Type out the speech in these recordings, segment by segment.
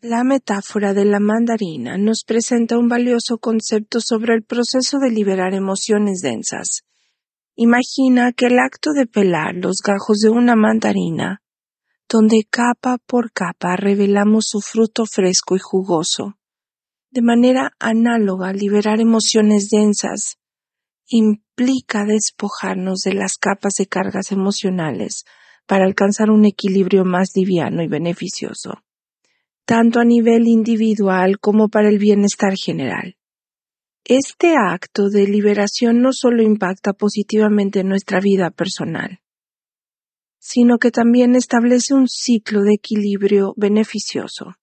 La metáfora de la mandarina nos presenta un valioso concepto sobre el proceso de liberar emociones densas. Imagina que el acto de pelar los gajos de una mandarina, donde capa por capa revelamos su fruto fresco y jugoso, de manera análoga, liberar emociones densas implica despojarnos de las capas de cargas emocionales para alcanzar un equilibrio más liviano y beneficioso, tanto a nivel individual como para el bienestar general. Este acto de liberación no solo impacta positivamente en nuestra vida personal, sino que también establece un ciclo de equilibrio beneficioso.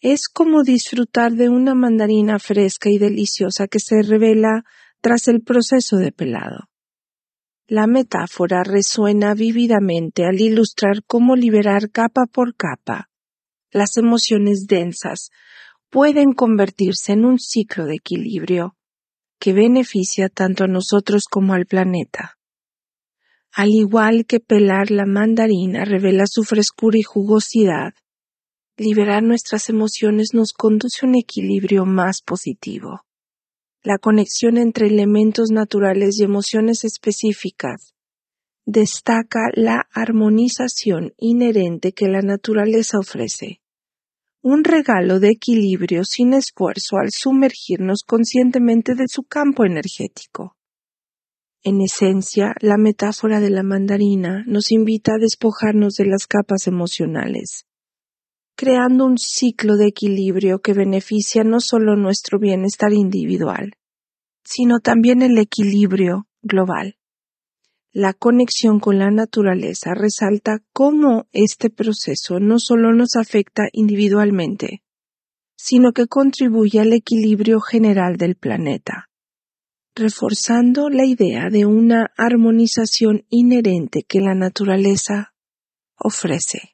Es como disfrutar de una mandarina fresca y deliciosa que se revela tras el proceso de pelado. La metáfora resuena vívidamente al ilustrar cómo liberar capa por capa las emociones densas pueden convertirse en un ciclo de equilibrio que beneficia tanto a nosotros como al planeta. Al igual que pelar la mandarina revela su frescura y jugosidad, Liberar nuestras emociones nos conduce a un equilibrio más positivo. La conexión entre elementos naturales y emociones específicas destaca la armonización inherente que la naturaleza ofrece. Un regalo de equilibrio sin esfuerzo al sumergirnos conscientemente de su campo energético. En esencia, la metáfora de la mandarina nos invita a despojarnos de las capas emocionales creando un ciclo de equilibrio que beneficia no solo nuestro bienestar individual, sino también el equilibrio global. La conexión con la naturaleza resalta cómo este proceso no solo nos afecta individualmente, sino que contribuye al equilibrio general del planeta, reforzando la idea de una armonización inherente que la naturaleza ofrece.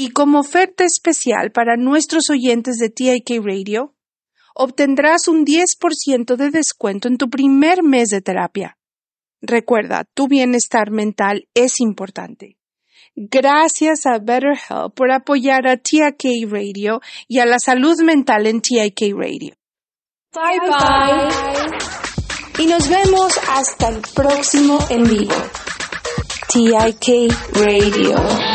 y como oferta especial para nuestros oyentes de TIK Radio, obtendrás un 10% de descuento en tu primer mes de terapia. Recuerda, tu bienestar mental es importante. Gracias a BetterHelp por apoyar a TIK Radio y a la salud mental en TIK Radio. Bye bye. Y nos vemos hasta el próximo en vivo. TIK Radio.